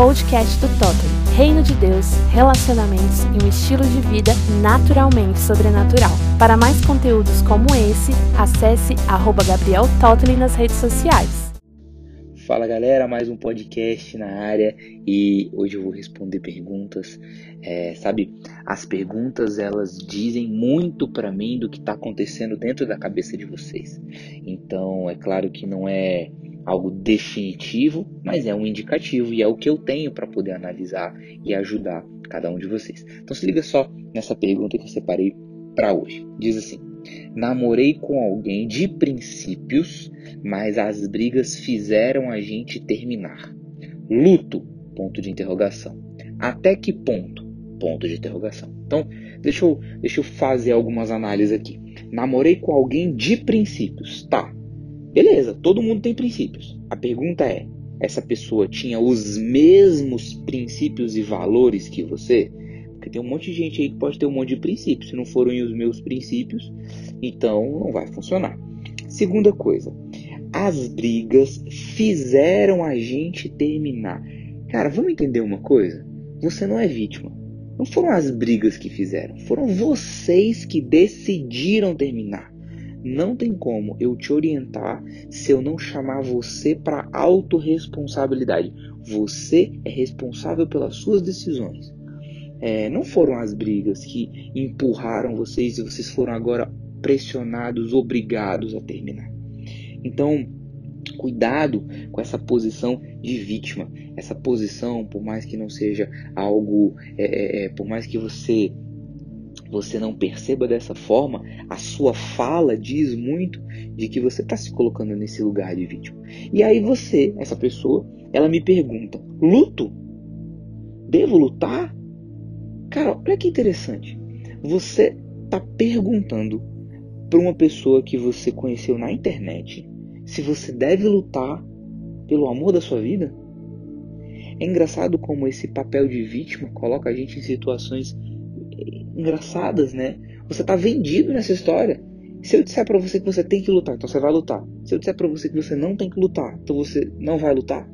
podcast do Totem. Reino de Deus, relacionamentos e um estilo de vida naturalmente sobrenatural. Para mais conteúdos como esse, acesse arroba Gabriel Totley nas redes sociais. Fala galera, mais um podcast na área e hoje eu vou responder perguntas. É, sabe, as perguntas elas dizem muito para mim do que está acontecendo dentro da cabeça de vocês. Então é claro que não é algo definitivo, mas é um indicativo e é o que eu tenho para poder analisar e ajudar cada um de vocês. Então se liga só nessa pergunta que eu separei para hoje. Diz assim: Namorei com alguém de princípios, mas as brigas fizeram a gente terminar. Luto? Ponto de interrogação. Até que ponto? Ponto de interrogação. Então, deixa eu, deixa eu fazer algumas análises aqui. Namorei com alguém de princípios. Tá, Beleza, todo mundo tem princípios. A pergunta é: essa pessoa tinha os mesmos princípios e valores que você? Porque tem um monte de gente aí que pode ter um monte de princípios. Se não forem os meus princípios, então não vai funcionar. Segunda coisa, as brigas fizeram a gente terminar. Cara, vamos entender uma coisa? Você não é vítima. Não foram as brigas que fizeram, foram vocês que decidiram terminar. Não tem como eu te orientar se eu não chamar você para autorresponsabilidade. Você é responsável pelas suas decisões. É, não foram as brigas que empurraram vocês e vocês foram agora pressionados, obrigados a terminar. Então, cuidado com essa posição de vítima. Essa posição, por mais que não seja algo, é, é, é por mais que você você não perceba dessa forma, a sua fala diz muito de que você está se colocando nesse lugar de vítima. E aí você, essa pessoa, ela me pergunta: luto? Devo lutar? Cara, olha que interessante. Você está perguntando para uma pessoa que você conheceu na internet se você deve lutar pelo amor da sua vida? É engraçado como esse papel de vítima coloca a gente em situações engraçadas, né? Você tá vendido nessa história. Se eu disser para você que você tem que lutar, então você vai lutar. Se eu disser para você que você não tem que lutar, então você não vai lutar.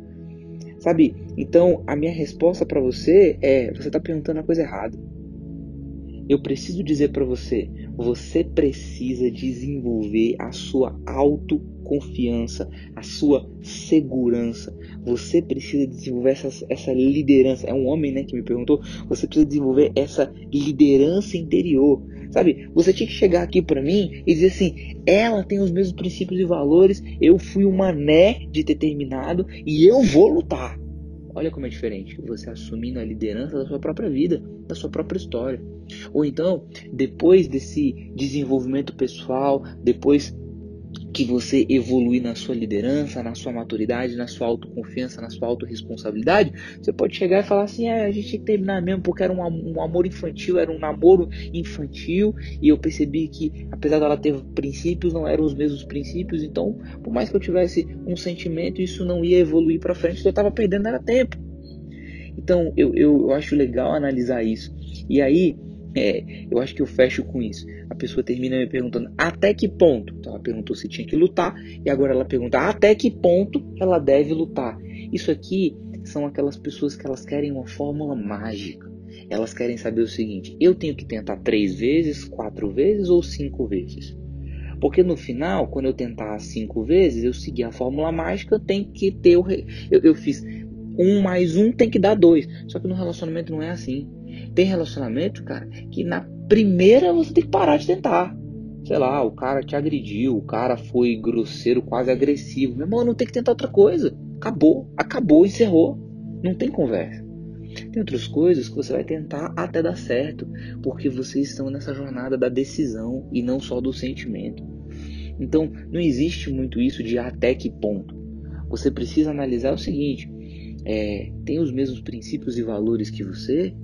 Sabe? Então, a minha resposta para você é: você tá perguntando a coisa errada. Eu preciso dizer para você, você precisa desenvolver a sua autoconfiança, a sua segurança. Você precisa desenvolver essa, essa liderança. É um homem né, que me perguntou. Você precisa desenvolver essa liderança interior. Sabe, você tinha que chegar aqui para mim e dizer assim: ela tem os mesmos princípios e valores, eu fui um mané de ter terminado e eu vou lutar. Olha como é diferente. Você assumindo a liderança da sua própria vida, da sua própria história. Ou então, depois desse desenvolvimento pessoal, depois que você evoluir na sua liderança, na sua maturidade, na sua autoconfiança, na sua autorresponsabilidade, você pode chegar e falar assim: é, a gente tinha que terminar mesmo porque era um, um, amor infantil, era um namoro infantil, e eu percebi que, apesar dela ter princípios, não eram os mesmos princípios, então, por mais que eu tivesse um sentimento, isso não ia evoluir para frente, eu estava perdendo era tempo. Então, eu, eu, eu acho legal analisar isso. E aí, é, eu acho que eu fecho com isso. A pessoa termina me perguntando até que ponto. Então ela perguntou se tinha que lutar e agora ela pergunta até que ponto ela deve lutar. Isso aqui são aquelas pessoas que elas querem uma fórmula mágica. Elas querem saber o seguinte: eu tenho que tentar três vezes, quatro vezes ou cinco vezes? Porque no final, quando eu tentar cinco vezes, eu seguir a fórmula mágica, tem que ter o. Re... Eu, eu fiz um mais um tem que dar dois. Só que no relacionamento não é assim. Tem relacionamento, cara, que na primeira você tem que parar de tentar. Sei lá, o cara te agrediu, o cara foi grosseiro, quase agressivo. Meu irmão, não tem que tentar outra coisa. Acabou, acabou, encerrou. Não tem conversa. Tem outras coisas que você vai tentar até dar certo, porque vocês estão nessa jornada da decisão e não só do sentimento. Então, não existe muito isso de até que ponto. Você precisa analisar o seguinte: é, tem os mesmos princípios e valores que você?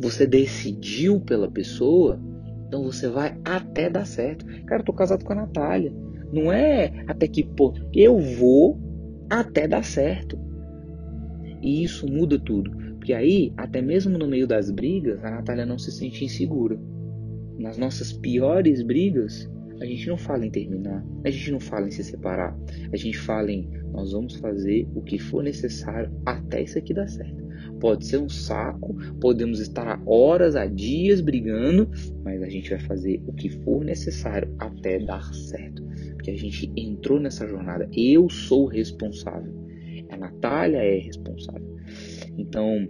Você decidiu pela pessoa? Então você vai até dar certo. Cara, eu tô casado com a Natália. Não é até que ponto. Eu vou até dar certo. E isso muda tudo. Porque aí, até mesmo no meio das brigas, a Natália não se sente insegura. Nas nossas piores brigas, a gente não fala em terminar, a gente não fala em se separar, a gente fala em nós vamos fazer o que for necessário até isso aqui dar certo. Pode ser um saco, podemos estar horas, a dias brigando, mas a gente vai fazer o que for necessário até dar certo. Porque a gente entrou nessa jornada. Eu sou responsável. A Natália é responsável. Então,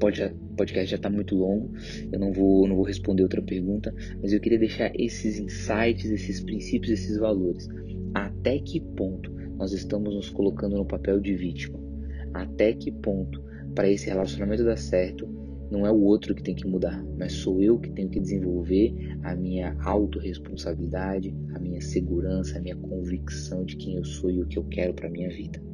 podcast já está muito longo. Eu não vou, não vou responder outra pergunta, mas eu queria deixar esses insights, esses princípios, esses valores. Até que ponto nós estamos nos colocando no papel de vítima? Até que ponto para esse relacionamento dar certo, não é o outro que tem que mudar, mas sou eu que tenho que desenvolver a minha autorresponsabilidade, a minha segurança, a minha convicção de quem eu sou e o que eu quero para minha vida.